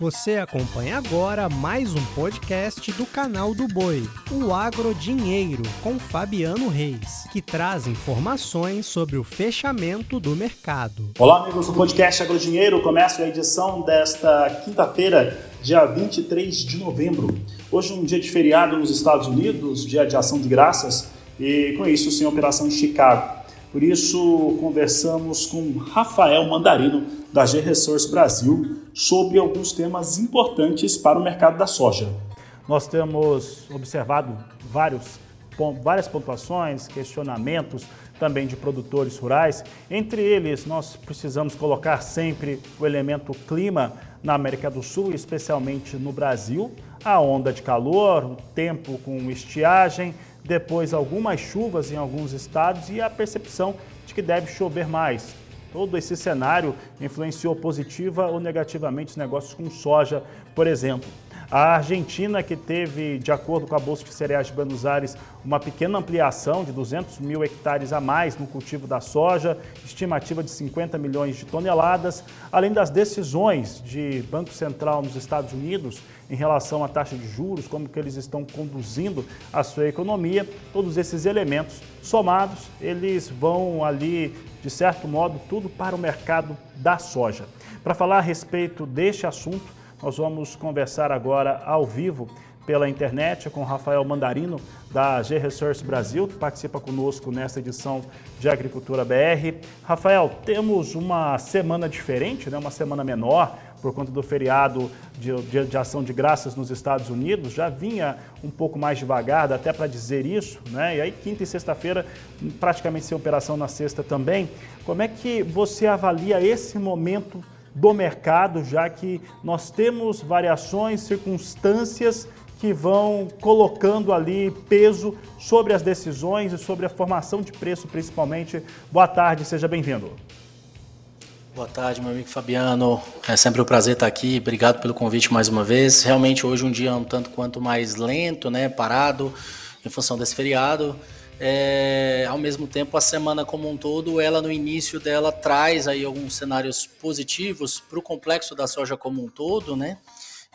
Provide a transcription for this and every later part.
Você acompanha agora mais um podcast do canal do Boi, o Agro Dinheiro, com Fabiano Reis, que traz informações sobre o fechamento do mercado. Olá, amigos do podcast Agro Dinheiro. Começa a edição desta quinta-feira, dia 23 de novembro. Hoje, um dia de feriado nos Estados Unidos, dia de ação de graças, e com isso, sem operação em Chicago. Por isso, conversamos com Rafael Mandarino, da G-Resource Brasil, sobre alguns temas importantes para o mercado da soja. Nós temos observado vários, várias pontuações, questionamentos também de produtores rurais. Entre eles, nós precisamos colocar sempre o elemento clima na América do Sul, especialmente no Brasil. A onda de calor, o tempo com estiagem, depois algumas chuvas em alguns estados e a percepção de que deve chover mais. Todo esse cenário influenciou positiva ou negativamente os negócios com soja, por exemplo. A Argentina, que teve, de acordo com a Bolsa de Cereais de Buenos Aires, uma pequena ampliação de 200 mil hectares a mais no cultivo da soja, estimativa de 50 milhões de toneladas, além das decisões de Banco Central nos Estados Unidos em relação à taxa de juros, como que eles estão conduzindo a sua economia, todos esses elementos somados, eles vão ali, de certo modo, tudo para o mercado da soja. Para falar a respeito deste assunto, nós vamos conversar agora ao vivo pela internet com Rafael Mandarino, da G-Resource Brasil, que participa conosco nesta edição de Agricultura BR. Rafael, temos uma semana diferente, né? uma semana menor, por conta do feriado de, de, de, ação de graças nos Estados Unidos, já vinha um pouco mais devagar, até para dizer isso, né? E aí quinta e sexta-feira, praticamente sem operação na sexta também. Como é que você avalia esse momento do mercado, já que nós temos variações, circunstâncias que vão colocando ali peso sobre as decisões e sobre a formação de preço, principalmente. Boa tarde, seja bem-vindo. Boa tarde, meu amigo Fabiano. É sempre um prazer estar aqui. Obrigado pelo convite mais uma vez. Realmente hoje um dia um tanto quanto mais lento, né, parado em função desse feriado. É, ao mesmo tempo, a semana como um todo, ela no início dela traz aí alguns cenários positivos para o complexo da soja como um todo, né?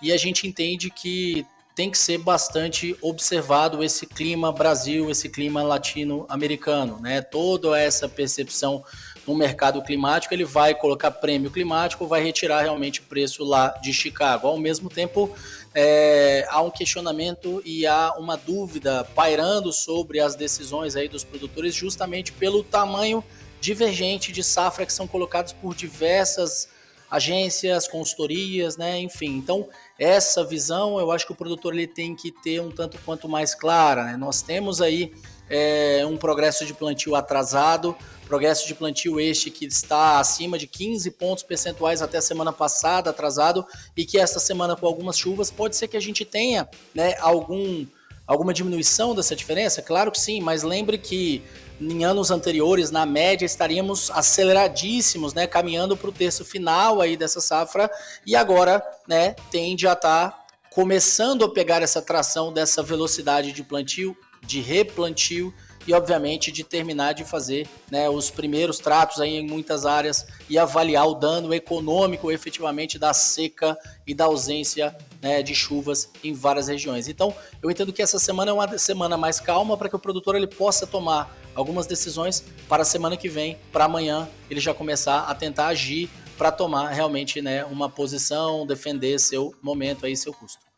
E a gente entende que tem que ser bastante observado esse clima Brasil, esse clima latino-americano, né? Toda essa percepção no mercado climático, ele vai colocar prêmio climático, vai retirar realmente o preço lá de Chicago. Ao mesmo tempo, é, há um questionamento e há uma dúvida pairando sobre as decisões aí dos produtores, justamente pelo tamanho divergente de safra que são colocados por diversas agências, consultorias, né? Enfim, então essa visão eu acho que o produtor ele tem que ter um tanto quanto mais clara, né? Nós temos aí é, um progresso de plantio atrasado, progresso de plantio este que está acima de 15 pontos percentuais até a semana passada, atrasado, e que esta semana com algumas chuvas pode ser que a gente tenha né, algum, alguma diminuição dessa diferença? Claro que sim, mas lembre que em anos anteriores, na média, estaríamos aceleradíssimos, né, caminhando para o terço final aí dessa safra, e agora né, tende a estar tá começando a pegar essa tração dessa velocidade de plantio, de replantio e, obviamente, de terminar de fazer né, os primeiros tratos aí em muitas áreas e avaliar o dano econômico efetivamente da seca e da ausência né, de chuvas em várias regiões. Então, eu entendo que essa semana é uma semana mais calma para que o produtor ele possa tomar algumas decisões para a semana que vem, para amanhã, ele já começar a tentar agir para tomar realmente né, uma posição, defender seu momento aí, seu custo.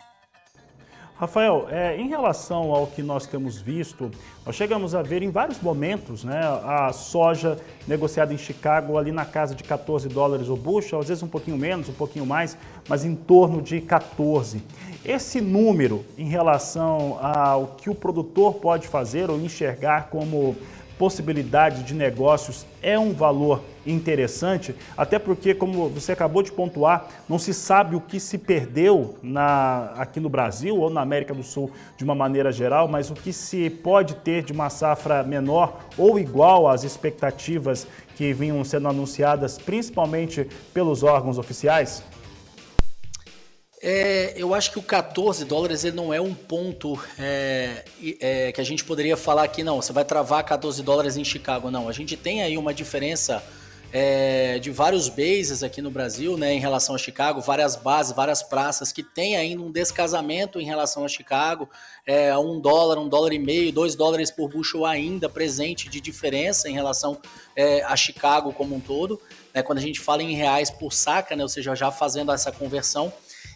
Rafael, é, em relação ao que nós temos visto, nós chegamos a ver em vários momentos né, a soja negociada em Chicago ali na casa de 14 dólares o bushel, às vezes um pouquinho menos, um pouquinho mais, mas em torno de 14. Esse número em relação ao que o produtor pode fazer ou enxergar como possibilidade de negócios é um valor interessante, até porque, como você acabou de pontuar, não se sabe o que se perdeu na, aqui no Brasil ou na América do Sul de uma maneira geral, mas o que se pode ter de uma safra menor ou igual às expectativas que vinham sendo anunciadas, principalmente pelos órgãos oficiais? É, eu acho que o 14 dólares ele não é um ponto é, é, que a gente poderia falar aqui, não, você vai travar 14 dólares em Chicago. Não, a gente tem aí uma diferença é, de vários bases aqui no Brasil, né, em relação a Chicago, várias bases, várias praças que tem ainda um descasamento em relação a Chicago, é, um dólar, um dólar e meio, dois dólares por bushel ainda presente de diferença em relação é, a Chicago como um todo, né, quando a gente fala em reais por saca, né, ou seja, já fazendo essa conversão,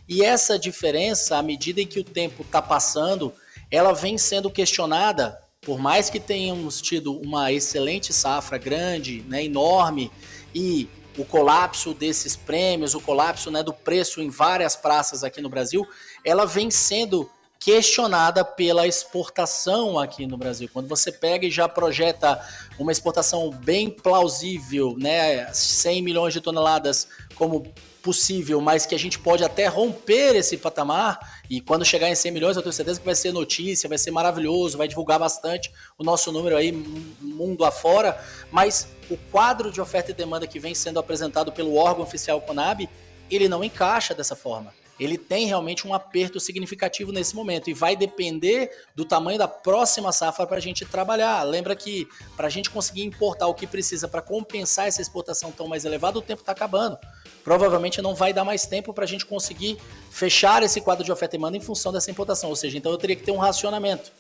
e essa diferença, à medida em que o tempo está passando, ela vem sendo questionada. Por mais que tenhamos tido uma excelente safra grande, né, enorme, e o colapso desses prêmios, o colapso né, do preço em várias praças aqui no Brasil, ela vem sendo questionada pela exportação aqui no Brasil. Quando você pega e já projeta uma exportação bem plausível, né, 100 milhões de toneladas como possível, mas que a gente pode até romper esse patamar. E quando chegar em 100 milhões, eu tenho certeza que vai ser notícia, vai ser maravilhoso, vai divulgar bastante o nosso número aí, mundo afora. Mas o quadro de oferta e demanda que vem sendo apresentado pelo órgão oficial Conab, ele não encaixa dessa forma ele tem realmente um aperto significativo nesse momento e vai depender do tamanho da próxima safra para a gente trabalhar. Lembra que para a gente conseguir importar o que precisa para compensar essa exportação tão mais elevada, o tempo está acabando. Provavelmente não vai dar mais tempo para a gente conseguir fechar esse quadro de oferta e demanda em função dessa importação. Ou seja, então eu teria que ter um racionamento.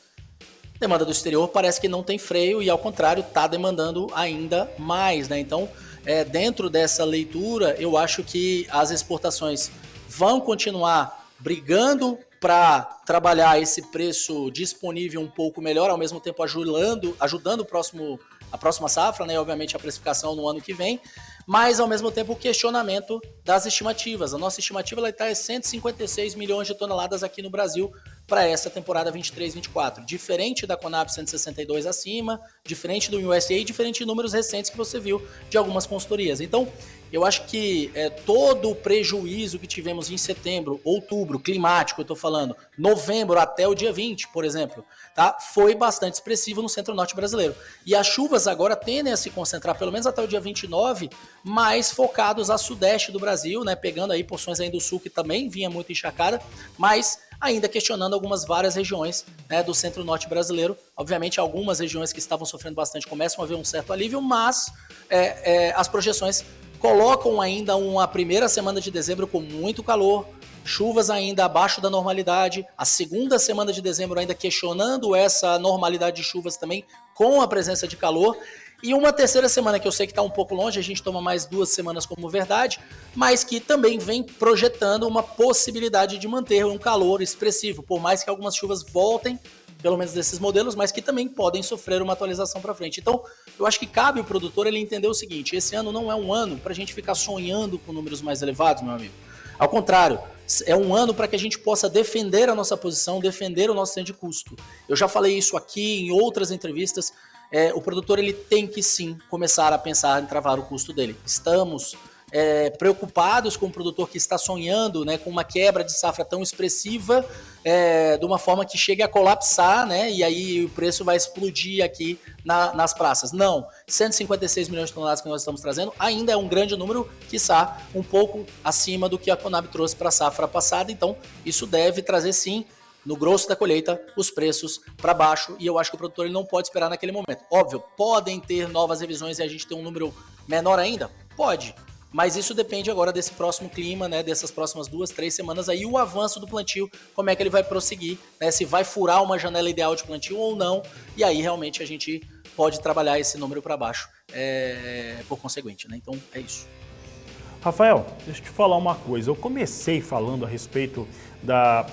Demanda do exterior parece que não tem freio e, ao contrário, está demandando ainda mais. Né? Então, é, dentro dessa leitura, eu acho que as exportações vão continuar brigando para trabalhar esse preço disponível um pouco melhor, ao mesmo tempo ajudando, ajudando o próximo, a próxima safra, né? obviamente a precificação no ano que vem, mas ao mesmo tempo o questionamento das estimativas. A nossa estimativa está em 156 milhões de toneladas aqui no Brasil para essa temporada 23-24. Diferente da Conab 162 acima, diferente do USA e diferente de números recentes que você viu de algumas consultorias. Então, eu acho que é, todo o prejuízo que tivemos em setembro, outubro, climático, eu estou falando, novembro até o dia 20, por exemplo, tá? foi bastante expressivo no centro-norte brasileiro. E as chuvas agora tendem a se concentrar, pelo menos até o dia 29, mais focados a sudeste do Brasil, né? pegando aí porções aí do sul que também vinha muito encharcada, mas ainda questionando algumas várias regiões né, do centro-norte brasileiro. Obviamente, algumas regiões que estavam sofrendo bastante começam a ver um certo alívio, mas é, é, as projeções colocam ainda uma primeira semana de dezembro com muito calor, chuvas ainda abaixo da normalidade, a segunda semana de dezembro ainda questionando essa normalidade de chuvas também, com a presença de calor, e uma terceira semana que eu sei que está um pouco longe, a gente toma mais duas semanas como verdade, mas que também vem projetando uma possibilidade de manter um calor expressivo, por mais que algumas chuvas voltem pelo menos desses modelos, mas que também podem sofrer uma atualização para frente. Então, eu acho que cabe o produtor ele entender o seguinte: esse ano não é um ano para a gente ficar sonhando com números mais elevados, meu amigo. Ao contrário, é um ano para que a gente possa defender a nossa posição, defender o nosso centro de custo. Eu já falei isso aqui em outras entrevistas. É, o produtor ele tem que sim começar a pensar em travar o custo dele. Estamos é, preocupados com o produtor que está sonhando né, com uma quebra de safra tão expressiva, é, de uma forma que chegue a colapsar, né, e aí o preço vai explodir aqui na, nas praças. Não, 156 milhões de toneladas que nós estamos trazendo ainda é um grande número, quiçá um pouco acima do que a Conab trouxe para a safra passada, então isso deve trazer sim no grosso da colheita, os preços para baixo, e eu acho que o produtor ele não pode esperar naquele momento. Óbvio, podem ter novas revisões e a gente ter um número menor ainda? Pode, mas isso depende agora desse próximo clima, né? Dessas próximas duas, três semanas aí, o avanço do plantio, como é que ele vai prosseguir, né? Se vai furar uma janela ideal de plantio ou não. E aí realmente a gente pode trabalhar esse número para baixo é, por conseguinte, né? Então é isso. Rafael, deixa eu te falar uma coisa. Eu comecei falando a respeito da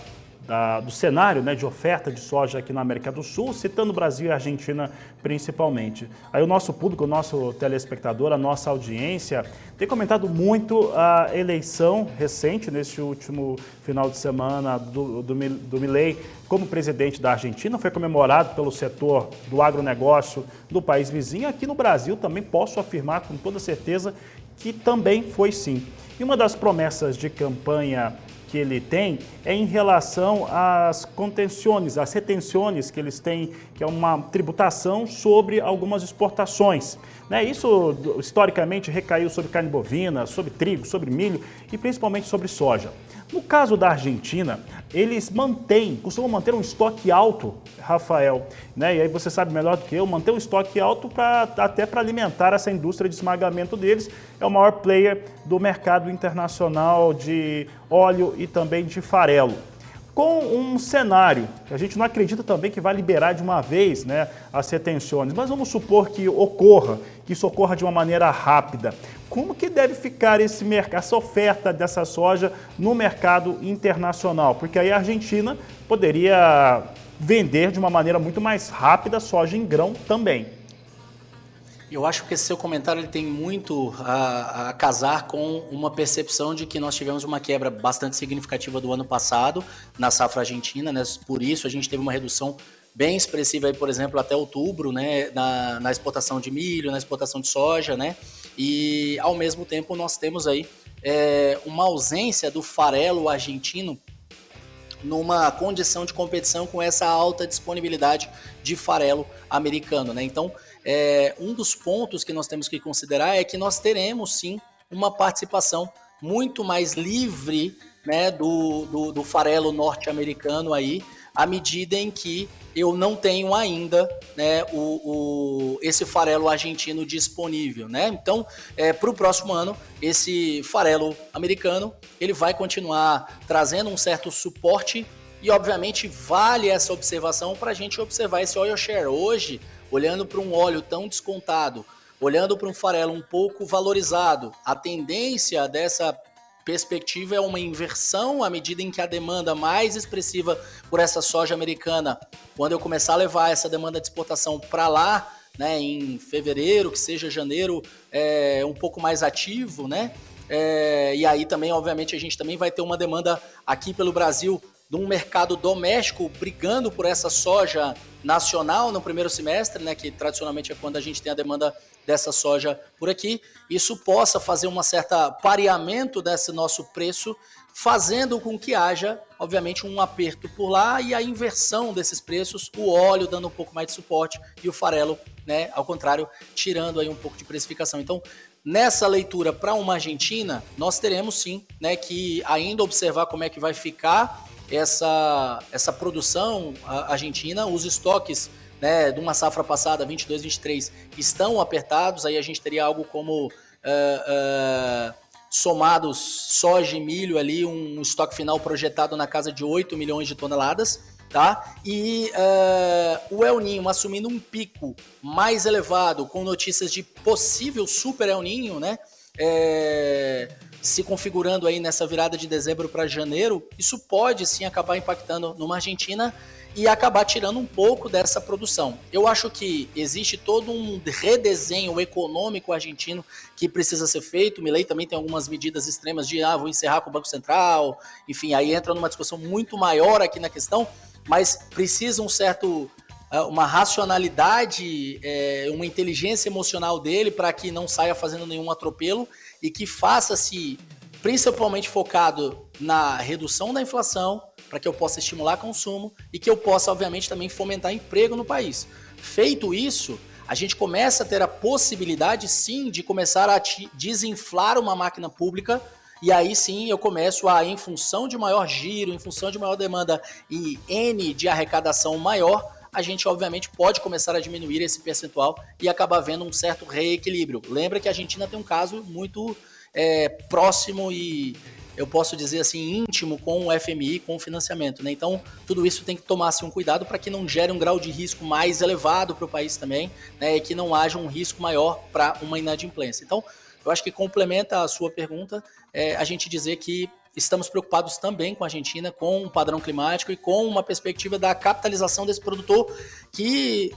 da, do cenário né, de oferta de soja aqui na América do Sul, citando Brasil e Argentina principalmente. Aí o nosso público, o nosso telespectador, a nossa audiência tem comentado muito a eleição recente, neste último final de semana, do, do, do Milley como presidente da Argentina. Foi comemorado pelo setor do agronegócio do país vizinho. Aqui no Brasil também posso afirmar com toda certeza que também foi sim. E uma das promessas de campanha que ele tem é em relação às contenções, às retenções que eles têm, que é uma tributação sobre algumas exportações. Né? Isso historicamente recaiu sobre carne bovina, sobre trigo, sobre milho e principalmente sobre soja. No caso da Argentina, eles mantêm, costumam manter um estoque alto, Rafael, né? E aí você sabe melhor do que eu, manter um estoque alto pra, até para alimentar essa indústria de esmagamento deles. É o maior player do mercado internacional de óleo e também de farelo com um cenário a gente não acredita também que vai liberar de uma vez né, as retenções, mas vamos supor que ocorra, que isso ocorra de uma maneira rápida. Como que deve ficar esse mercado, essa oferta dessa soja no mercado internacional? Porque aí a Argentina poderia vender de uma maneira muito mais rápida soja em grão também. Eu acho que esse seu comentário ele tem muito a, a, casar com uma percepção de que nós tivemos uma quebra bastante significativa do ano passado na safra argentina, né? Por isso a gente teve uma redução bem expressiva aí, por exemplo, até outubro, né, na, na exportação de milho, na exportação de soja, né? E ao mesmo tempo nós temos aí é, uma ausência do farelo argentino numa condição de competição com essa alta disponibilidade de farelo americano, né? Então é, um dos pontos que nós temos que considerar é que nós teremos sim uma participação muito mais livre né, do, do, do farelo norte-americano aí, à medida em que eu não tenho ainda né, o, o, esse farelo argentino disponível. Né? Então, é, para o próximo ano, esse farelo americano ele vai continuar trazendo um certo suporte e, obviamente, vale essa observação para a gente observar esse oil share. Hoje, olhando para um óleo tão descontado, olhando para um farelo um pouco valorizado, a tendência dessa perspectiva é uma inversão à medida em que a demanda mais expressiva por essa soja americana, quando eu começar a levar essa demanda de exportação para lá, né, em fevereiro, que seja janeiro, é, um pouco mais ativo, né? É, e aí também, obviamente, a gente também vai ter uma demanda aqui pelo Brasil de um mercado doméstico brigando por essa soja nacional no primeiro semestre, né, que tradicionalmente é quando a gente tem a demanda dessa soja por aqui, isso possa fazer uma certa pareamento desse nosso preço, fazendo com que haja, obviamente, um aperto por lá e a inversão desses preços, o óleo dando um pouco mais de suporte e o farelo, né, ao contrário, tirando aí um pouco de precificação. Então, Nessa leitura para uma Argentina, nós teremos sim né, que ainda observar como é que vai ficar essa, essa produção argentina, os estoques né, de uma safra passada, 22, 23, estão apertados, aí a gente teria algo como uh, uh, somados soja e milho ali, um estoque final projetado na casa de 8 milhões de toneladas, tá? E uh, o El Ninho assumindo um pico mais elevado, com notícias de possível super El Ninho, né? É, se configurando aí nessa virada de dezembro para janeiro, isso pode sim acabar impactando numa Argentina e acabar tirando um pouco dessa produção. Eu acho que existe todo um redesenho econômico argentino que precisa ser feito. Milei também tem algumas medidas extremas de ah, vou encerrar com o Banco Central, enfim, aí entra numa discussão muito maior aqui na questão, mas precisa um certo ah, uma racionalidade, é, uma inteligência emocional dele para que não saia fazendo nenhum atropelo e que faça-se principalmente focado na redução da inflação, para que eu possa estimular consumo e que eu possa, obviamente, também fomentar emprego no país. Feito isso, a gente começa a ter a possibilidade, sim, de começar a desinflar uma máquina pública e aí sim eu começo a, em função de maior giro, em função de maior demanda e N de arrecadação maior, a gente obviamente pode começar a diminuir esse percentual e acabar vendo um certo reequilíbrio. Lembra que a Argentina tem um caso muito é, próximo e eu posso dizer assim íntimo com o FMI, com o financiamento, né? Então tudo isso tem que tomar assim, um cuidado para que não gere um grau de risco mais elevado para o país também, né? E que não haja um risco maior para uma inadimplência. Então eu acho que complementa a sua pergunta é, a gente dizer que estamos preocupados também com a Argentina, com o padrão climático e com uma perspectiva da capitalização desse produtor que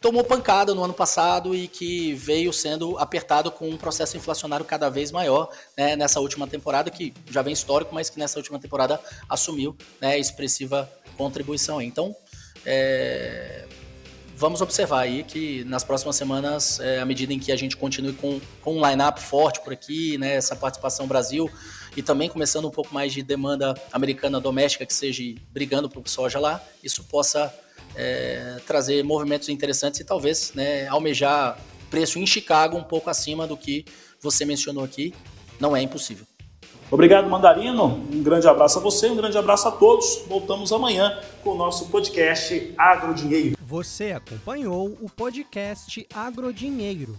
tomou pancada no ano passado e que veio sendo apertado com um processo inflacionário cada vez maior né, nessa última temporada, que já vem histórico, mas que nessa última temporada assumiu né, expressiva contribuição. Então, é, vamos observar aí que nas próximas semanas, é, à medida em que a gente continue com, com um line-up forte por aqui, né, essa participação Brasil, e também começando um pouco mais de demanda americana doméstica que seja brigando por soja lá, isso possa é, trazer movimentos interessantes e talvez né, almejar preço em Chicago um pouco acima do que você mencionou aqui. Não é impossível. Obrigado, Mandarino. Um grande abraço a você, um grande abraço a todos. Voltamos amanhã com o nosso podcast Agrodinheiro. Você acompanhou o podcast Agrodinheiro.